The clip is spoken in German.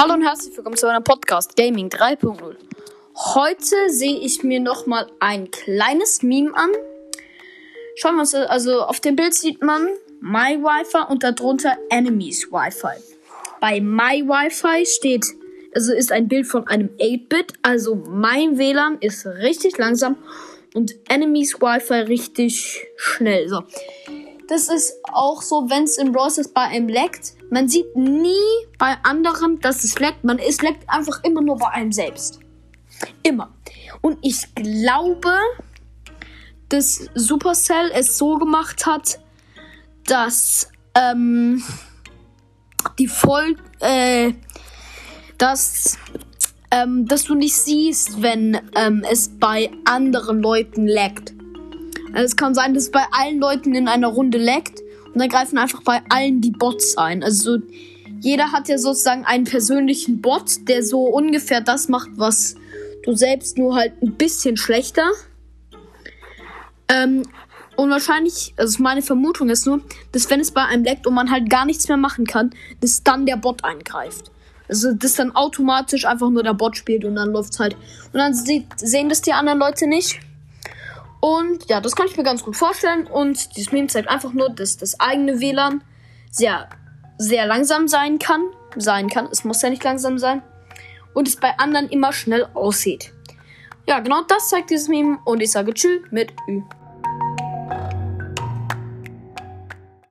Hallo und herzlich willkommen zu einem Podcast Gaming 3.0. Heute sehe ich mir nochmal ein kleines Meme an. Schauen wir uns, also auf dem Bild sieht man My Wi-Fi und darunter Enemies Wi-Fi. Bei My Wi-Fi steht, also ist ein Bild von einem 8-Bit, also mein WLAN ist richtig langsam und Enemies Wi-Fi richtig schnell. So. Das ist auch so, wenn es im Browser bei einem leckt. Man sieht nie bei anderen, dass es leckt. Man es leckt einfach immer nur bei einem selbst. Immer. Und ich glaube, dass Supercell es so gemacht hat, dass ähm, die Voll, äh, dass ähm, dass du nicht siehst, wenn ähm, es bei anderen Leuten leckt. Also es kann sein, dass es bei allen Leuten in einer Runde leckt und dann greifen einfach bei allen die Bots ein. Also jeder hat ja sozusagen einen persönlichen Bot, der so ungefähr das macht, was du selbst nur halt ein bisschen schlechter. Ähm, und wahrscheinlich, also meine Vermutung ist nur, dass wenn es bei einem leckt und man halt gar nichts mehr machen kann, dass dann der Bot eingreift. Also dass dann automatisch einfach nur der Bot spielt und dann läuft's halt. Und dann sieht, sehen das die anderen Leute nicht. Und ja, das kann ich mir ganz gut vorstellen. Und dieses Meme zeigt einfach nur, dass das eigene WLAN sehr, sehr langsam sein kann. Sein kann. Es muss ja nicht langsam sein. Und es bei anderen immer schnell aussieht. Ja, genau das zeigt dieses Meme. Und ich sage Tschüss mit Ü.